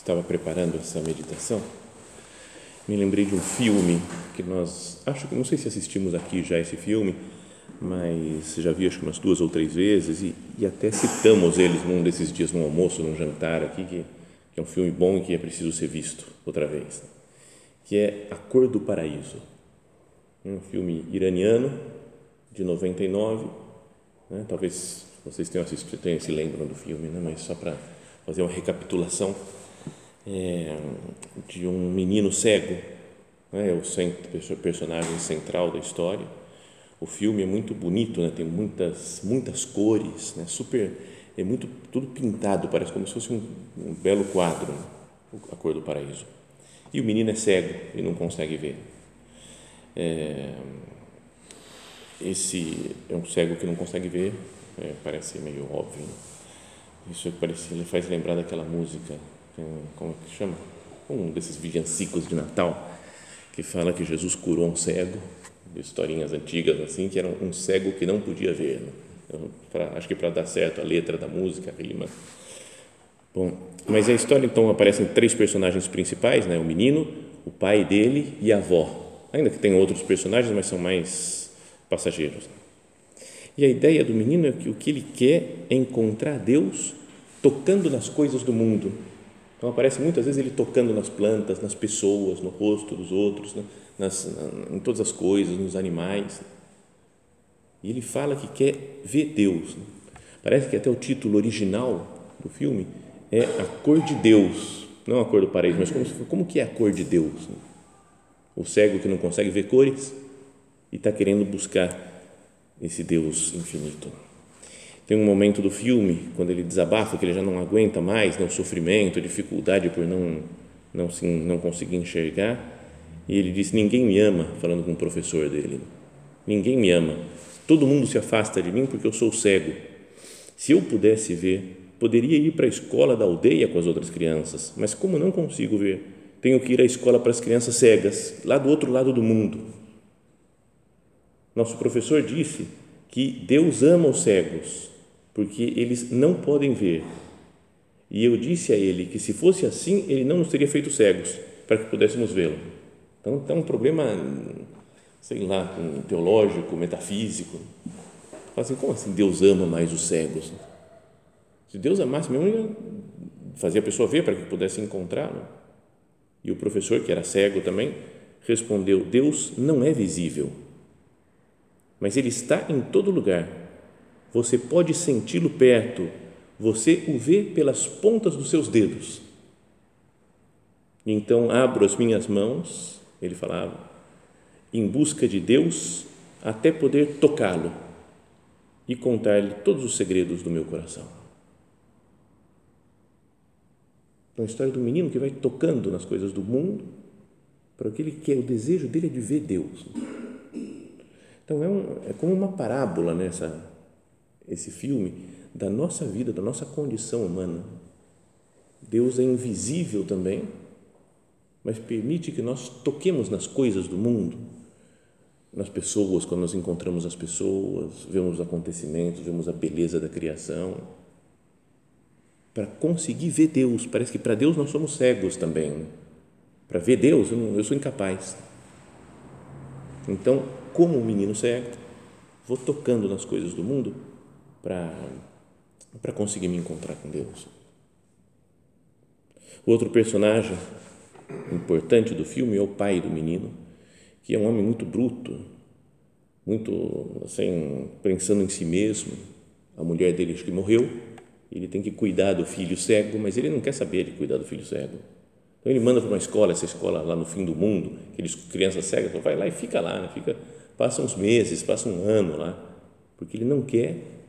estava preparando essa meditação, me lembrei de um filme que nós, acho que não sei se assistimos aqui já esse filme, mas já vi acho que umas duas ou três vezes e, e até citamos eles num desses dias no almoço, num jantar aqui, que, que é um filme bom e que é preciso ser visto outra vez, que é A Cor do Paraíso, um filme iraniano de 99, né? talvez vocês tenham assistido, tenham se lembram do filme, né? mas só para fazer uma recapitulação é, de um menino cego, né? o centro, personagem central da história. O filme é muito bonito, né? tem muitas muitas cores, né? super é muito tudo pintado, parece como se fosse um, um belo quadro, né? a cor do paraíso. E o menino é cego e não consegue ver. É, esse é um cego que não consegue ver, é, parece meio óbvio. Né? Isso parece, ele faz lembrar daquela música, como é que chama? Um desses villancicos de Natal, que fala que Jesus curou um cego, historinhas antigas assim, que era um cego que não podia ver. Né? Então, pra, acho que para dar certo a letra da música, a rima. Bom, mas a história então aparecem três personagens principais, né? O menino, o pai dele e a avó. Ainda que tem outros personagens, mas são mais passageiros. E a ideia do menino é que o que ele quer é encontrar Deus tocando nas coisas do mundo. Então aparece muitas vezes ele tocando nas plantas, nas pessoas, no rosto dos outros, né? nas, em todas as coisas, nos animais. E ele fala que quer ver Deus. Né? Parece que até o título original do filme é A Cor de Deus, não a cor do paraíso, mas como, como que é a cor de Deus? Né? O cego que não consegue ver cores e está querendo buscar esse Deus infinito. Tem um momento do filme, quando ele desabafa, que ele já não aguenta mais né, o sofrimento, dificuldade por não, não, se, não conseguir enxergar, e ele diz: Ninguém me ama, falando com o professor dele. Ninguém me ama. Todo mundo se afasta de mim porque eu sou cego. Se eu pudesse ver, poderia ir para a escola da aldeia com as outras crianças, mas como não consigo ver, tenho que ir à escola para as crianças cegas, lá do outro lado do mundo. Nosso professor disse que Deus ama os cegos, porque eles não podem ver. E eu disse a ele que se fosse assim, ele não nos teria feito cegos, para que pudéssemos vê-lo. Então, tem um problema, sei lá, teológico, metafísico. Fala assim, como assim Deus ama mais os cegos? Se Deus amasse mesmo, ia fazer a pessoa ver para que pudesse encontrá-lo. E o professor, que era cego também, respondeu: Deus não é visível mas Ele está em todo lugar. Você pode senti-lo perto, você o vê pelas pontas dos seus dedos. Então abro as minhas mãos, ele falava, em busca de Deus até poder tocá-lo e contar-lhe todos os segredos do meu coração. Então, a história do menino que vai tocando nas coisas do mundo para aquele que é o desejo dele é de ver Deus. Então é, um, é como uma parábola nessa né, esse filme da nossa vida, da nossa condição humana. Deus é invisível também, mas permite que nós toquemos nas coisas do mundo, nas pessoas, quando nós encontramos as pessoas, vemos os acontecimentos, vemos a beleza da criação, para conseguir ver Deus. Parece que para Deus nós somos cegos também. Né? Para ver Deus, eu, não, eu sou incapaz. Então, como um menino cego, vou tocando nas coisas do mundo para conseguir me encontrar com Deus. O outro personagem importante do filme é o pai do menino, que é um homem muito bruto, muito assim, pensando em si mesmo. A mulher dele acho que morreu, ele tem que cuidar do filho cego, mas ele não quer saber de cuidar do filho cego. Então ele manda para uma escola, essa escola lá no fim do mundo, aqueles crianças cegas, vai lá e fica lá, né? fica, passa uns meses, passa um ano lá, porque ele não quer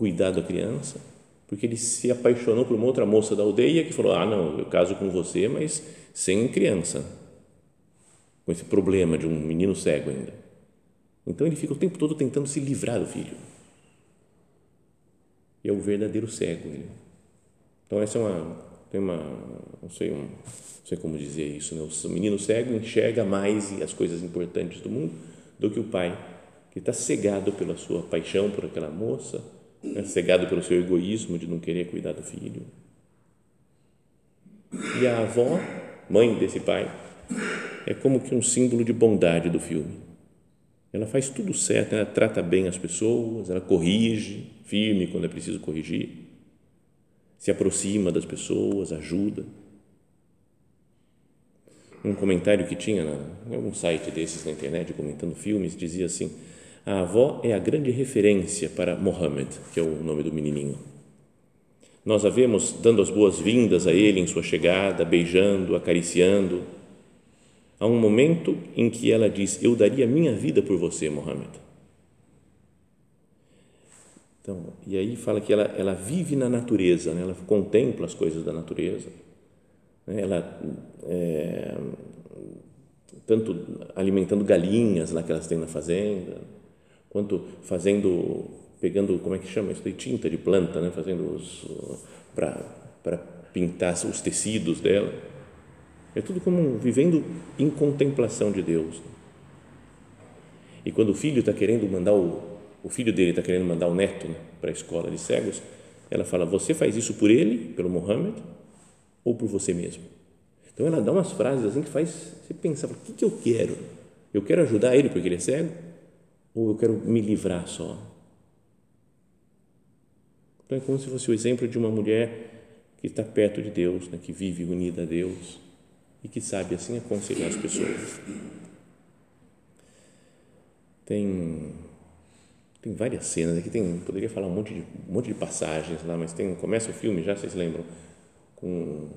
cuidar da criança, porque ele se apaixonou por uma outra moça da aldeia que falou: Ah, não, eu caso com você, mas sem criança, com esse problema de um menino cego ainda. Então ele fica o tempo todo tentando se livrar do filho. E é o verdadeiro cego ele. Então essa é uma tem uma não sei um, não sei como dizer isso, né? o menino cego enxerga mais as coisas importantes do mundo do que o pai que está cegado pela sua paixão por aquela moça, né? cegado pelo seu egoísmo de não querer cuidar do filho. E a avó, mãe desse pai, é como que um símbolo de bondade do filme. Ela faz tudo certo, ela trata bem as pessoas, ela corrige, firme quando é preciso corrigir, se aproxima das pessoas, ajuda. Um comentário que tinha em algum site desses na internet comentando filmes dizia assim: a avó é a grande referência para Mohammed, que é o nome do menininho. Nós a vemos dando as boas-vindas a ele em sua chegada, beijando, acariciando. Há um momento em que ela diz: Eu daria minha vida por você, Mohammed. Então, e aí fala que ela, ela vive na natureza, né? ela contempla as coisas da natureza. Né? Ela, é, tanto alimentando galinhas lá que elas têm na fazenda, quanto fazendo, pegando, como é que chama isso? De tinta de planta, né? fazendo os, para pintar os tecidos dela. É tudo como vivendo em contemplação de Deus. E quando o filho está querendo mandar o, o filho dele está querendo mandar o neto né, para a escola de cegos, ela fala: Você faz isso por ele, pelo Mohammed, ou por você mesmo? Então ela dá umas frases assim que faz você pensar: O que, que eu quero? Eu quero ajudar ele porque ele é cego? Ou eu quero me livrar só? Então é como se fosse o exemplo de uma mulher que está perto de Deus, né, que vive unida a Deus e que sabe assim aconselhar as pessoas. Tem tem várias cenas aqui, tem, poderia falar um monte de, um monte de passagens lá, mas tem, começa o filme, já vocês lembram, com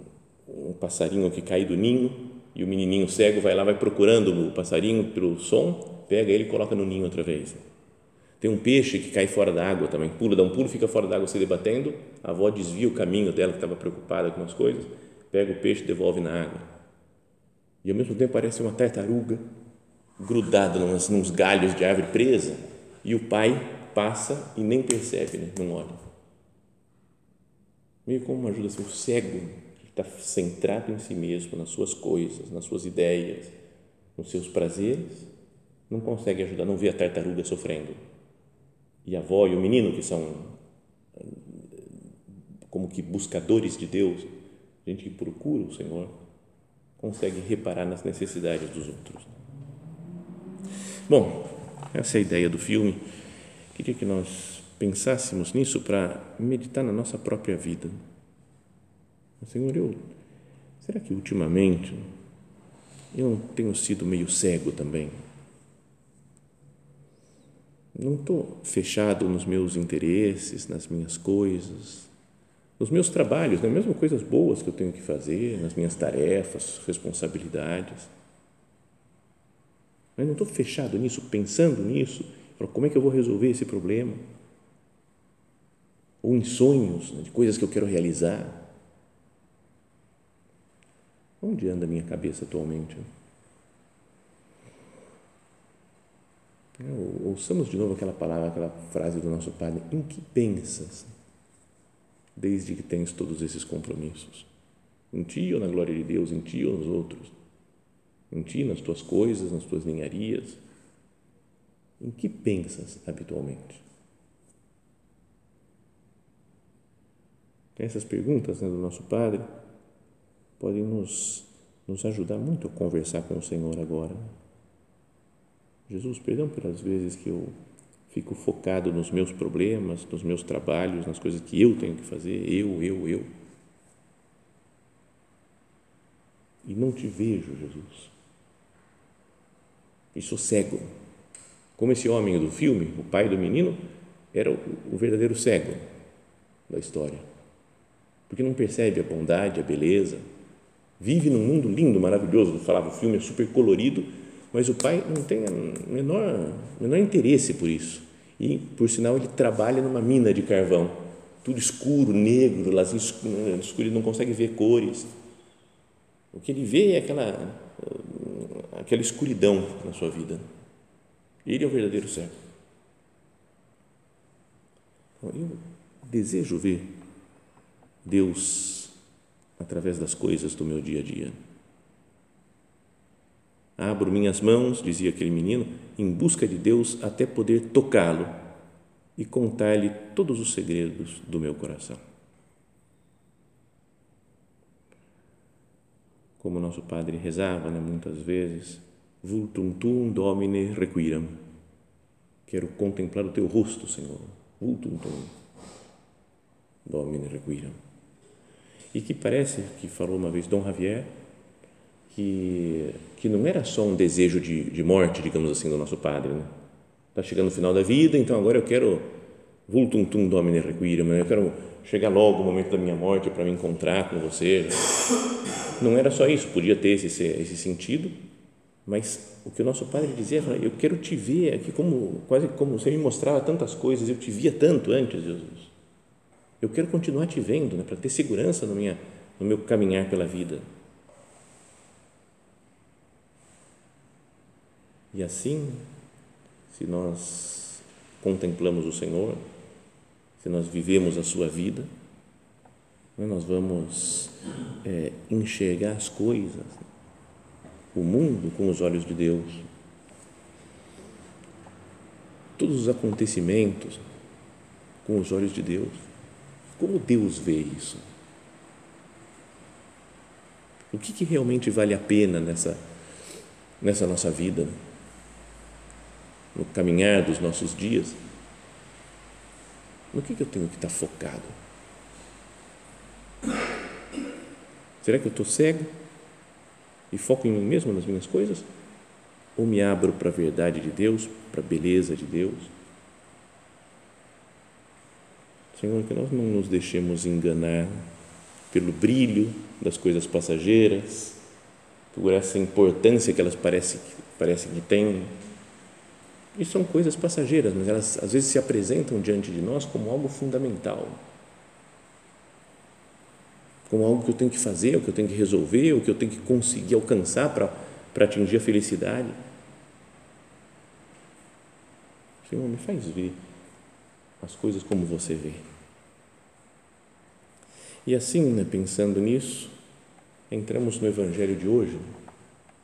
um passarinho que cai do ninho e o menininho cego vai lá, vai procurando o passarinho pelo som, pega ele e coloca no ninho outra vez. Tem um peixe que cai fora da água também, pula, dá um pulo, fica fora da água se debatendo, a avó desvia o caminho dela, que estava preocupada com as coisas, pega o peixe devolve na água. E ao mesmo tempo parece uma tartaruga grudada nos, nos galhos de árvore presa e o pai passa e nem percebe, né? não olha. Meio como ajuda assim, o cego, está centrado em si mesmo, nas suas coisas, nas suas ideias, nos seus prazeres, não consegue ajudar, não vê a tartaruga sofrendo. E a avó e o menino, que são como que buscadores de Deus, gente que procura o Senhor, consegue reparar nas necessidades dos outros. Bom, essa é a ideia do filme. Queria que nós pensássemos nisso para meditar na nossa própria vida. Senhor, eu, será que ultimamente eu tenho sido meio cego também? Não estou fechado nos meus interesses, nas minhas coisas, nos meus trabalhos, né? mesmo coisas boas que eu tenho que fazer, nas minhas tarefas, responsabilidades mas não estou fechado nisso, pensando nisso. Como é que eu vou resolver esse problema? Ou em sonhos, né, de coisas que eu quero realizar. Onde anda a minha cabeça atualmente? É, ouçamos de novo aquela palavra, aquela frase do nosso Padre: Em que pensas, desde que tens todos esses compromissos? Em ti ou na glória de Deus, em ti ou nos outros? em ti, nas tuas coisas, nas tuas ninharias? Em que pensas habitualmente? Essas perguntas né, do nosso Padre podem nos, nos ajudar muito a conversar com o Senhor agora. Jesus, perdão pelas vezes que eu fico focado nos meus problemas, nos meus trabalhos, nas coisas que eu tenho que fazer, eu, eu, eu e não te vejo, Jesus. E sou cego. Como esse homem do filme, o pai do menino, era o, verdadeiro cego da história. Porque não percebe a bondade, a beleza. Vive num mundo lindo, maravilhoso. Falava, o filme é super colorido, mas o pai não tem o menor, menor interesse por isso. E, por sinal, ele trabalha numa mina de carvão, tudo escuro, negro, lazinho escuro, ele não consegue ver cores. O que ele vê é aquela, aquela escuridão na sua vida. Ele é o verdadeiro cego. Eu desejo ver Deus através das coisas do meu dia a dia. Abro minhas mãos, dizia aquele menino, em busca de Deus até poder tocá-lo e contar-lhe todos os segredos do meu coração. Como nosso padre rezava né, muitas vezes, vultum tum domine requiram. Quero contemplar o teu rosto, Senhor. Vultum tum domine requiram. E que parece que falou uma vez Dom Javier que, que não era só um desejo de, de morte, digamos assim, do nosso padre. Está né? Tá chegando o final da vida, então agora eu quero vultum tum domine requiram, eu quero chegar logo o momento da minha morte para me encontrar com você. Não era só isso, podia ter esse, esse sentido, mas o que o nosso padre dizia, eu quero te ver aqui como quase como você me mostrava tantas coisas, eu te via tanto antes, Jesus. Eu quero continuar te vendo, né, para ter segurança no, minha, no meu caminhar pela vida. E assim, se nós contemplamos o Senhor, se nós vivemos a sua vida, né, nós vamos é, enxergar as coisas, o mundo com os olhos de Deus. Todos os acontecimentos com os olhos de Deus. Como Deus vê isso? O que, que realmente vale a pena nessa, nessa nossa vida? No caminhar dos nossos dias, no que, que eu tenho que estar focado? Será que eu estou cego e foco em mim mesmo, nas minhas coisas? Ou me abro para a verdade de Deus, para a beleza de Deus? Senhor, que nós não nos deixemos enganar pelo brilho das coisas passageiras, por essa importância que elas parecem, parecem que têm e são coisas passageiras, mas elas às vezes se apresentam diante de nós como algo fundamental. Como algo que eu tenho que fazer, o que eu tenho que resolver, o que eu tenho que conseguir alcançar para, para atingir a felicidade. Senhor, me faz ver as coisas como você vê. E assim, né, pensando nisso, entramos no Evangelho de hoje,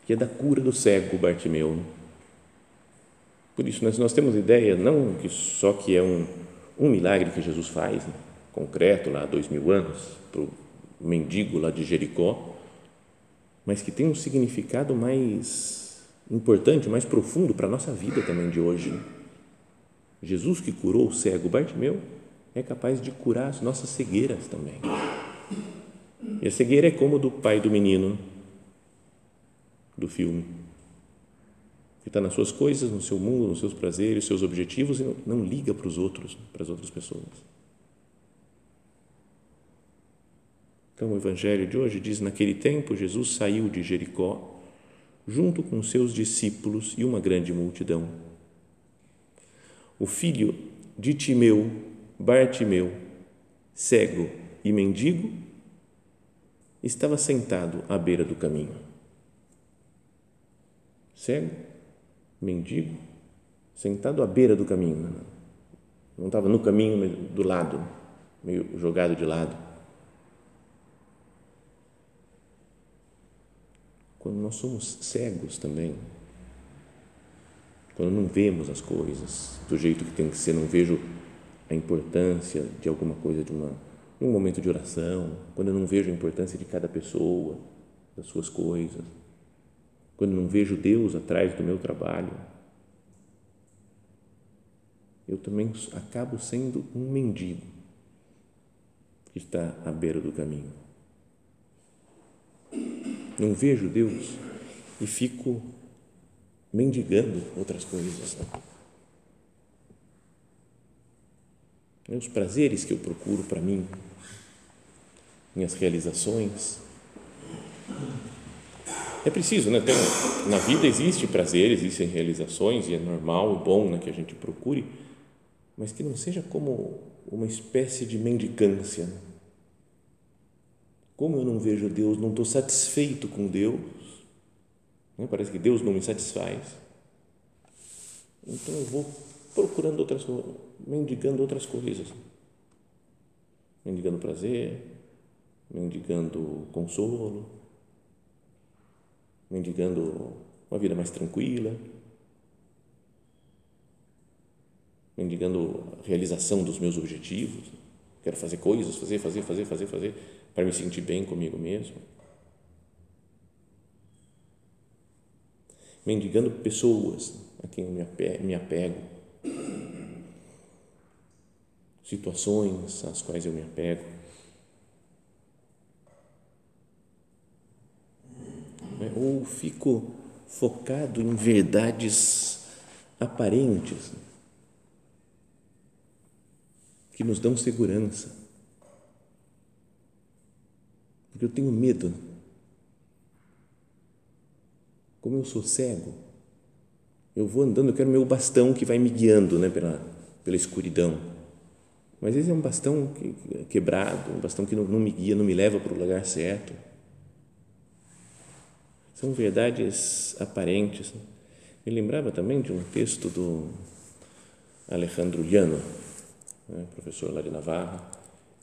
que é da cura do cego Bartimeu. Por isso, nós, nós temos ideia, não que só que é um, um milagre que Jesus faz, né, concreto, lá há dois mil anos, para o mendigo lá de Jericó, mas que tem um significado mais importante, mais profundo para a nossa vida também de hoje. Né? Jesus que curou o cego Bartimeu é capaz de curar as nossas cegueiras também. E a cegueira é como do pai do menino do filme que está nas suas coisas, no seu mundo, nos seus prazeres, seus objetivos e não, não liga para os outros, para as outras pessoas. Então, o Evangelho de hoje diz: Naquele tempo, Jesus saiu de Jericó, junto com seus discípulos e uma grande multidão. O filho de Timeu, Bartimeu, cego e mendigo, estava sentado à beira do caminho. Cego mendigo, sentado à beira do caminho. Né? Não estava no caminho, mas do lado, meio jogado de lado. Quando nós somos cegos também, quando não vemos as coisas do jeito que tem que ser, não vejo a importância de alguma coisa, de uma, um momento de oração, quando eu não vejo a importância de cada pessoa, das suas coisas, quando não vejo Deus atrás do meu trabalho, eu também acabo sendo um mendigo que está à beira do caminho. não vejo Deus e fico mendigando outras coisas. Os prazeres que eu procuro para mim, minhas realizações. É preciso, né? Tem, na vida existe prazer, existem realizações e é normal, bom né, que a gente procure, mas que não seja como uma espécie de mendicância. Como eu não vejo Deus, não estou satisfeito com Deus, né? parece que Deus não me satisfaz, então eu vou procurando outras mendigando outras coisas, mendigando prazer, mendigando consolo, mendigando uma vida mais tranquila, mendigando a realização dos meus objetivos. Quero fazer coisas, fazer, fazer, fazer, fazer, fazer, para me sentir bem comigo mesmo. Mendigando pessoas a quem eu me apego, situações às quais eu me apego. Ou fico focado em verdades aparentes que nos dão segurança. Porque eu tenho medo. Como eu sou cego, eu vou andando, eu quero meu bastão que vai me guiando né, pela, pela escuridão. Mas esse é um bastão quebrado, um bastão que não, não me guia, não me leva para o lugar certo. São verdades aparentes. Me lembrava também de um texto do Alejandro Llano, né, professor lá de Navarra,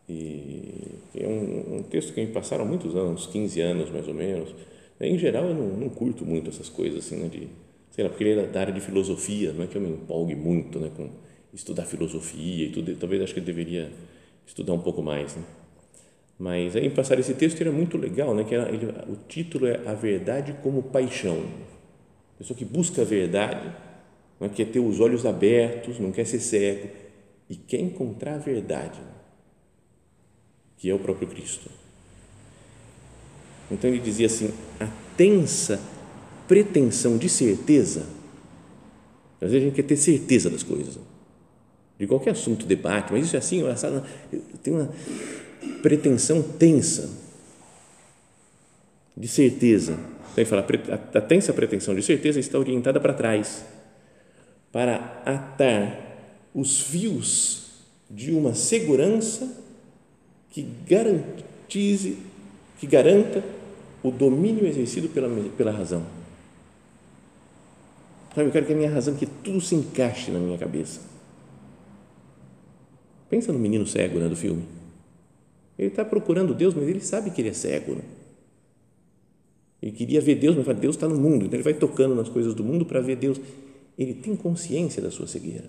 e é um, texto que me passaram muitos anos, 15 anos mais ou menos. Em geral, eu não, curto muito essas coisas assim, né, de, sei lá, porque ele é da área de filosofia, não é que eu me empolgue muito né, com estudar filosofia e tudo, talvez acho que ele deveria estudar um pouco mais. Né? Mas aí, passar esse texto, era muito legal, né, que era, ele, o título é A Verdade como Paixão. Pessoa que busca a verdade, não é, quer ter os olhos abertos, não quer ser cego, e quer encontrar a verdade, que é o próprio Cristo. Então ele dizia assim: a tensa pretensão de certeza, às vezes a gente quer ter certeza das coisas, de qualquer assunto, debate, mas isso é assim, tem uma pretensão tensa de certeza. Então ele fala: a tensa pretensão de certeza está orientada para trás, para atar os fios de uma segurança que garantize, que garanta o domínio exercido pela, pela razão. Sabe, eu quero que a minha razão, que tudo se encaixe na minha cabeça. Pensa no menino cego né, do filme. Ele está procurando Deus, mas ele sabe que ele é cego. Né? Ele queria ver Deus, mas fala, Deus está no mundo. Então ele vai tocando nas coisas do mundo para ver Deus. Ele tem consciência da sua cegueira.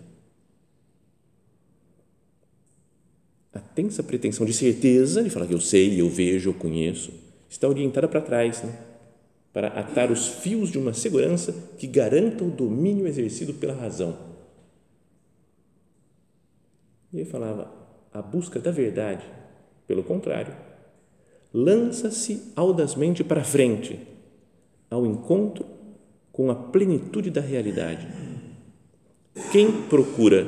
a tensa pretensão de certeza, de falar que eu sei, eu vejo, eu conheço, está orientada para trás, né? para atar os fios de uma segurança que garanta o domínio exercido pela razão. E ele falava, a busca da verdade, pelo contrário, lança-se audazmente para frente, ao encontro com a plenitude da realidade. Quem procura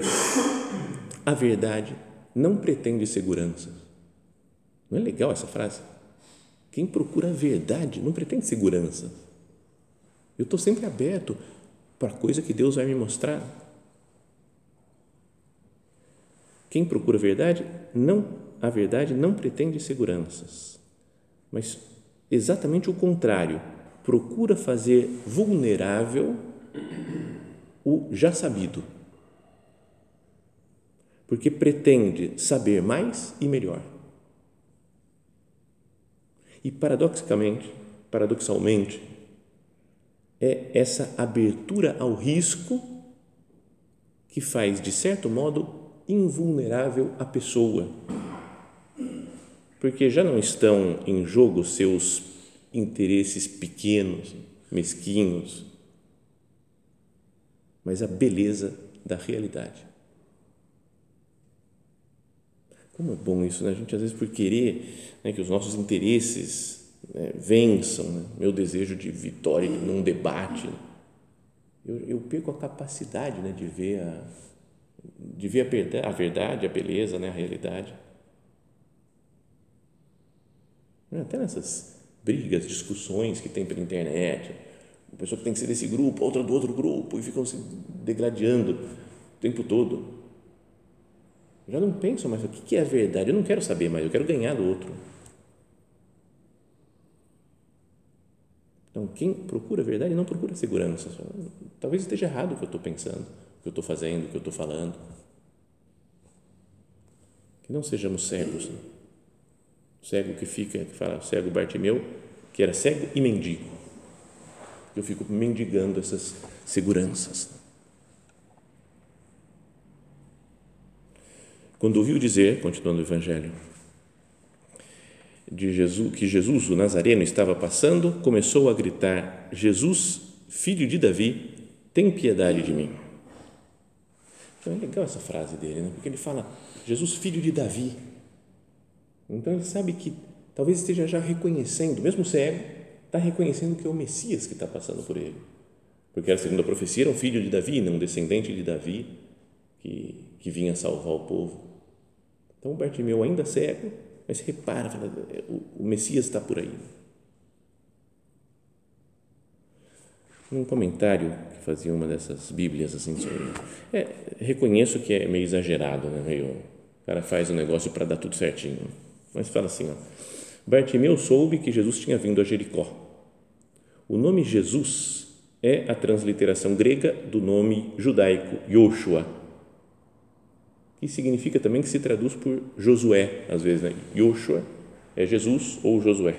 a verdade não pretende segurança. Não é legal essa frase? Quem procura a verdade não pretende segurança. Eu estou sempre aberto para a coisa que Deus vai me mostrar. Quem procura a verdade, não, a verdade não pretende seguranças, mas exatamente o contrário, procura fazer vulnerável o já sabido porque pretende saber mais e melhor. E paradoxicamente, paradoxalmente, é essa abertura ao risco que faz, de certo modo, invulnerável a pessoa. Porque já não estão em jogo seus interesses pequenos, mesquinhos, mas a beleza da realidade. Como é bom isso, né? A gente, às vezes, por querer né, que os nossos interesses né, vençam, né? meu desejo de vitória num debate. Eu, eu perco a capacidade né, de ver a, de ver a, a verdade, a beleza, né, a realidade. Até nessas brigas, discussões que tem pela internet, uma pessoa que tem que ser desse grupo, outra do outro grupo, e ficam se degradando o tempo todo. Eu já não penso mais o que é a verdade, eu não quero saber mais, eu quero ganhar do outro. Então, quem procura a verdade não procura segurança. Talvez esteja errado o que eu estou pensando, o que eu estou fazendo, o que eu estou falando. Que não sejamos cegos. Né? Cego que fica, que fala, cego Bartimeu, que era cego e mendigo. Eu fico mendigando essas seguranças. Quando ouviu dizer, continuando o Evangelho, de Jesus, que Jesus, o Nazareno, estava passando, começou a gritar: Jesus, filho de Davi, tem piedade de mim. Então é legal essa frase dele, né? porque ele fala: Jesus, filho de Davi. Então ele sabe que talvez esteja já reconhecendo, mesmo cego, está reconhecendo que é o Messias que está passando por ele. Porque era segundo a profecia, era um filho de Davi, não um descendente de Davi, que, que vinha salvar o povo. Então Bartimeu, ainda cego, mas repara, fala, o, o Messias está por aí. Um comentário que fazia uma dessas Bíblias assim sobre, é, reconheço que é meio exagerado, né? Meio, o cara faz o um negócio para dar tudo certinho, mas fala assim, ó, Bartimeu soube que Jesus tinha vindo a Jericó. O nome Jesus é a transliteração grega do nome judaico Yoshua, que significa também que se traduz por Josué, às vezes, né? Yoshua é Jesus ou Josué.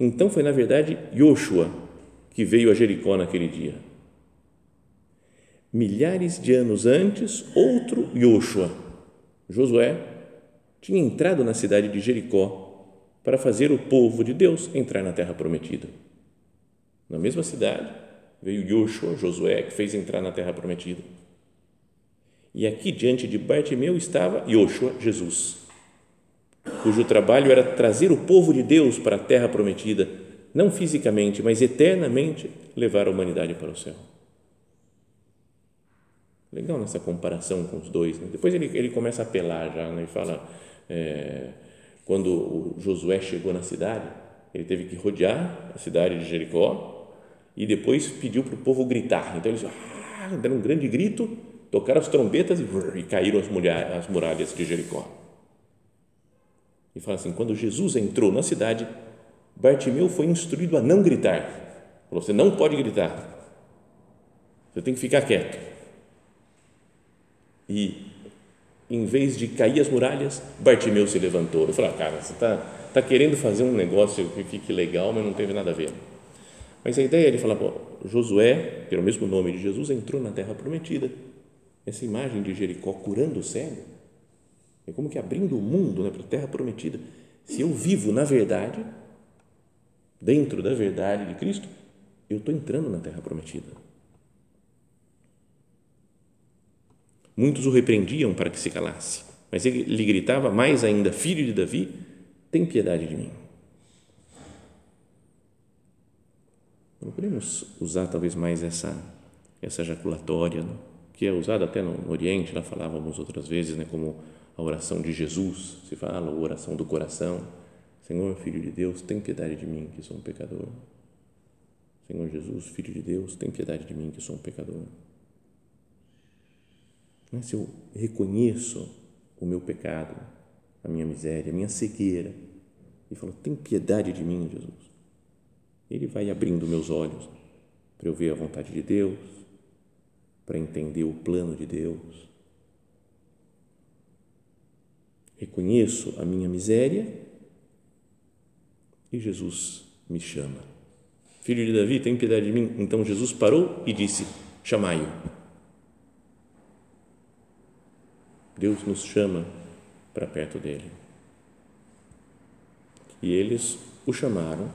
Então foi na verdade Yoshua que veio a Jericó naquele dia. Milhares de anos antes, outro Yoshua, Josué, tinha entrado na cidade de Jericó para fazer o povo de Deus entrar na terra prometida. Na mesma cidade veio Yoshua, Josué, que fez entrar na terra prometida e aqui diante de Bartimeu estava Yoshua, Jesus, cujo trabalho era trazer o povo de Deus para a terra prometida, não fisicamente, mas eternamente levar a humanidade para o céu. Legal nessa comparação com os dois. Né? Depois ele, ele começa a apelar já, né? e fala, é, quando o Josué chegou na cidade, ele teve que rodear a cidade de Jericó e depois pediu para o povo gritar. Então eles ah, deram um grande grito tocaram as trombetas e, e caíram as, mulher, as muralhas de Jericó. E fala assim: quando Jesus entrou na cidade, Bartimeu foi instruído a não gritar. Falou: você não pode gritar, você tem que ficar quieto. E em vez de cair as muralhas, Bartimeu se levantou. Eu falei: ah, cara, você está tá querendo fazer um negócio que fique legal, mas não teve nada a ver. Mas a ideia é ele falar: Josué, pelo mesmo nome de Jesus, entrou na terra prometida essa imagem de Jericó curando o cego, é como que abrindo o mundo né, para a terra prometida. Se eu vivo na verdade, dentro da verdade de Cristo, eu estou entrando na terra prometida. Muitos o repreendiam para que se calasse, mas ele lhe gritava mais ainda: Filho de Davi, tem piedade de mim. Não podemos usar talvez mais essa, essa jaculatória, não? que é usada até no, Oriente, lá falávamos outras vezes, né, como a oração de Jesus, se fala, a oração do coração. Senhor, Filho de Deus, tem piedade de mim, que sou um pecador. Senhor Jesus, Filho de Deus, tem piedade de mim, que sou um pecador. Mas se eu reconheço o meu pecado, a minha miséria, a minha cegueira, e falo, tem piedade de mim, Jesus. Ele vai abrindo meus olhos para eu ver a vontade de Deus, para entender o plano de Deus. Reconheço a minha miséria e Jesus me chama. Filho de Davi, tem piedade de mim? Então Jesus parou e disse: Chamai-o. Deus nos chama para perto dele. E eles o chamaram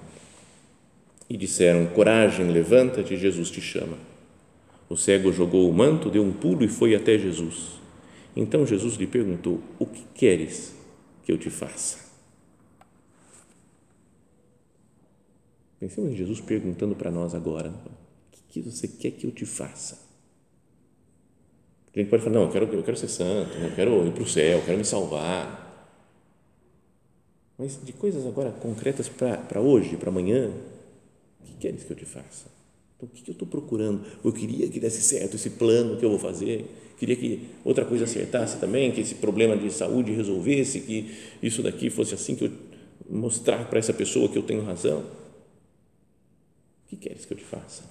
e disseram: Coragem, levanta-te, Jesus te chama. O cego jogou o manto, deu um pulo e foi até Jesus. Então Jesus lhe perguntou: O que queres que eu te faça? Pensemos em Jesus perguntando para nós agora: o que você quer que eu te faça? A gente pode falar: não, eu quero, eu quero ser santo, eu quero ir para o céu, eu quero me salvar. Mas de coisas agora concretas para hoje, para amanhã, o que queres que eu te faça? Então, o que eu estou procurando? Eu queria que desse certo esse plano que eu vou fazer, queria que outra coisa acertasse também, que esse problema de saúde resolvesse, que isso daqui fosse assim, que eu mostrar para essa pessoa que eu tenho razão. O que queres que eu te faça?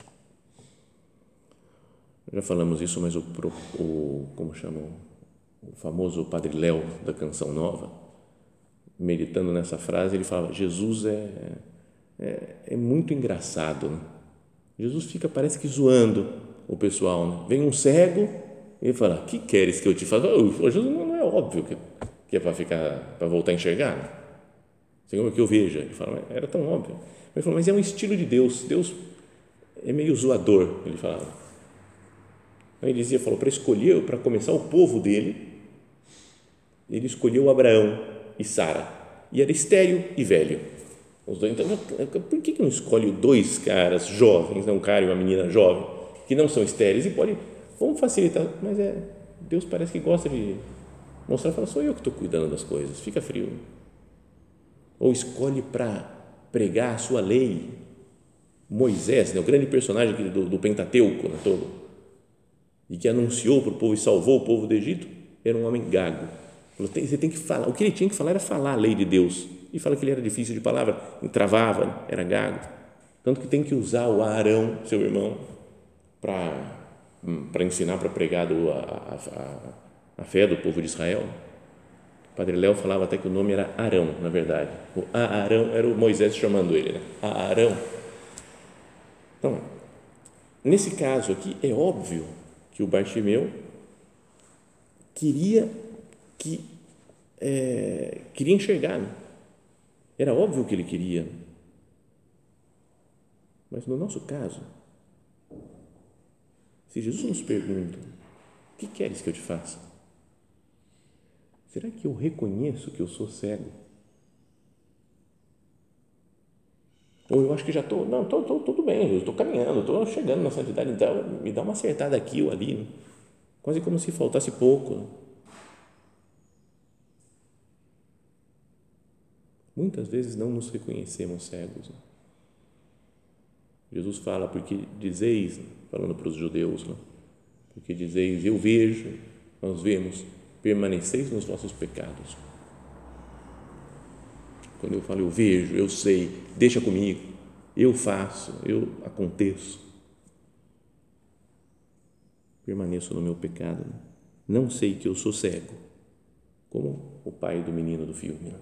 Já falamos isso, mas o, o como chamam, o famoso Padre Léo da Canção Nova, meditando nessa frase, ele fala: Jesus é, é, é muito engraçado. Né? Jesus fica, parece que zoando o pessoal. Né? Vem um cego e ele fala: Que queres que eu te faça? Jesus não é óbvio que, que é para ficar, para voltar a enxergar. Né? Senhor, que eu veja. Ele fala: Era tão óbvio. Ele Mas é um estilo de Deus. Deus é meio zoador. Ele falava. Ele dizia: Falou para escolher, para começar o povo dele. Ele escolheu Abraão e Sara. E era estéreo e velho. Os dois, então, por que, não escolhe dois caras jovens, um cara e uma menina jovem, que não são estéreis e pode, vamos facilitar, mas é, Deus parece que gosta de mostrar, fala, sou eu que estou cuidando das coisas, fica frio. Ou escolhe para pregar a sua lei, Moisés, né, o grande personagem do, do Pentateuco né, todo, e que anunciou para o povo e salvou o povo do Egito, era um homem gago. Você tem que falar, o que ele tinha que falar era falar a lei de Deus e fala que ele era difícil de palavra, travava, era gago. Tanto que tem que usar o Arão, seu irmão, para hum, para ensinar, para pregar do, a, a, a, fé do povo de Israel. O padre Léo falava até que o nome era Arão, na verdade. O Arão era o Moisés chamando ele, né? Arão. Então, nesse caso aqui, é óbvio que o Bartimeu queria que é, queria enxergar. Né? Era óbvio que ele queria. Mas no nosso caso, se Jesus nos pergunta: O que queres que eu te faça? Será que eu reconheço que eu sou cego? Ou eu acho que já estou, não, estou tudo bem, estou caminhando, estou chegando na santidade, então me dá uma acertada aqui ou ali, né? quase como se faltasse pouco. Né? Muitas vezes não nos reconhecemos cegos. Né? Jesus fala, porque dizeis, falando para os judeus, né? porque dizeis, eu vejo, nós vemos, permaneceis nos vossos pecados. Quando eu falo, eu vejo, eu sei, deixa comigo, eu faço, eu aconteço. Permaneço no meu pecado. Né? Não sei que eu sou cego, como o pai do menino do filme. Né?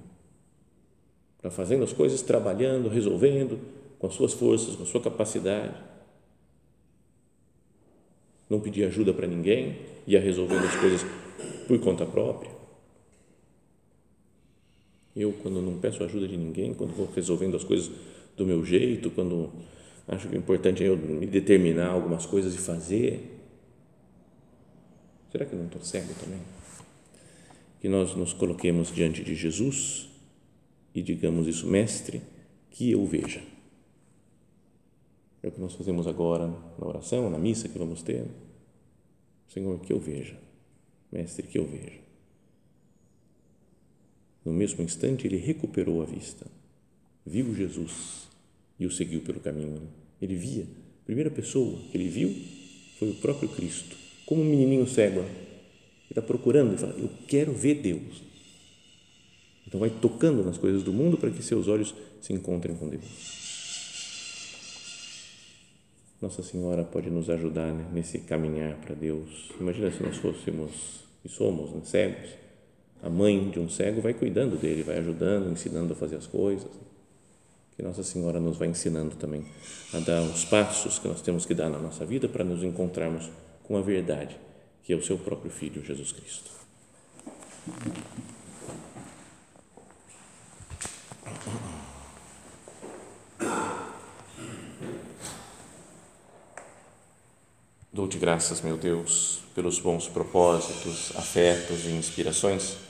Está fazendo as coisas, trabalhando, resolvendo, com as suas forças, com a sua capacidade. Não pedir ajuda para ninguém, ia resolvendo as coisas por conta própria. Eu, quando não peço ajuda de ninguém, quando vou resolvendo as coisas do meu jeito, quando acho que o importante é eu me determinar algumas coisas e fazer, será que eu não estou cego também? Que nós nos coloquemos diante de Jesus e digamos isso, mestre, que eu veja. É o que nós fazemos agora na oração, na missa que vamos ter. Senhor, que eu veja. Mestre, que eu veja. No mesmo instante, ele recuperou a vista, viu Jesus e o seguiu pelo caminho. Ele via, a primeira pessoa que ele viu foi o próprio Cristo, como um menininho cego. Ele está procurando e fala: Eu quero ver Deus. Então, vai tocando nas coisas do mundo para que seus olhos se encontrem com Deus. Nossa Senhora pode nos ajudar né, nesse caminhar para Deus. Imagina se nós fôssemos e somos né, cegos. A mãe de um cego vai cuidando dele, vai ajudando, ensinando a fazer as coisas. Que Nossa Senhora nos vai ensinando também a dar os passos que nós temos que dar na nossa vida para nos encontrarmos com a verdade, que é o seu próprio Filho, Jesus Cristo. Dou-te graças, meu Deus, pelos bons propósitos, afetos e inspirações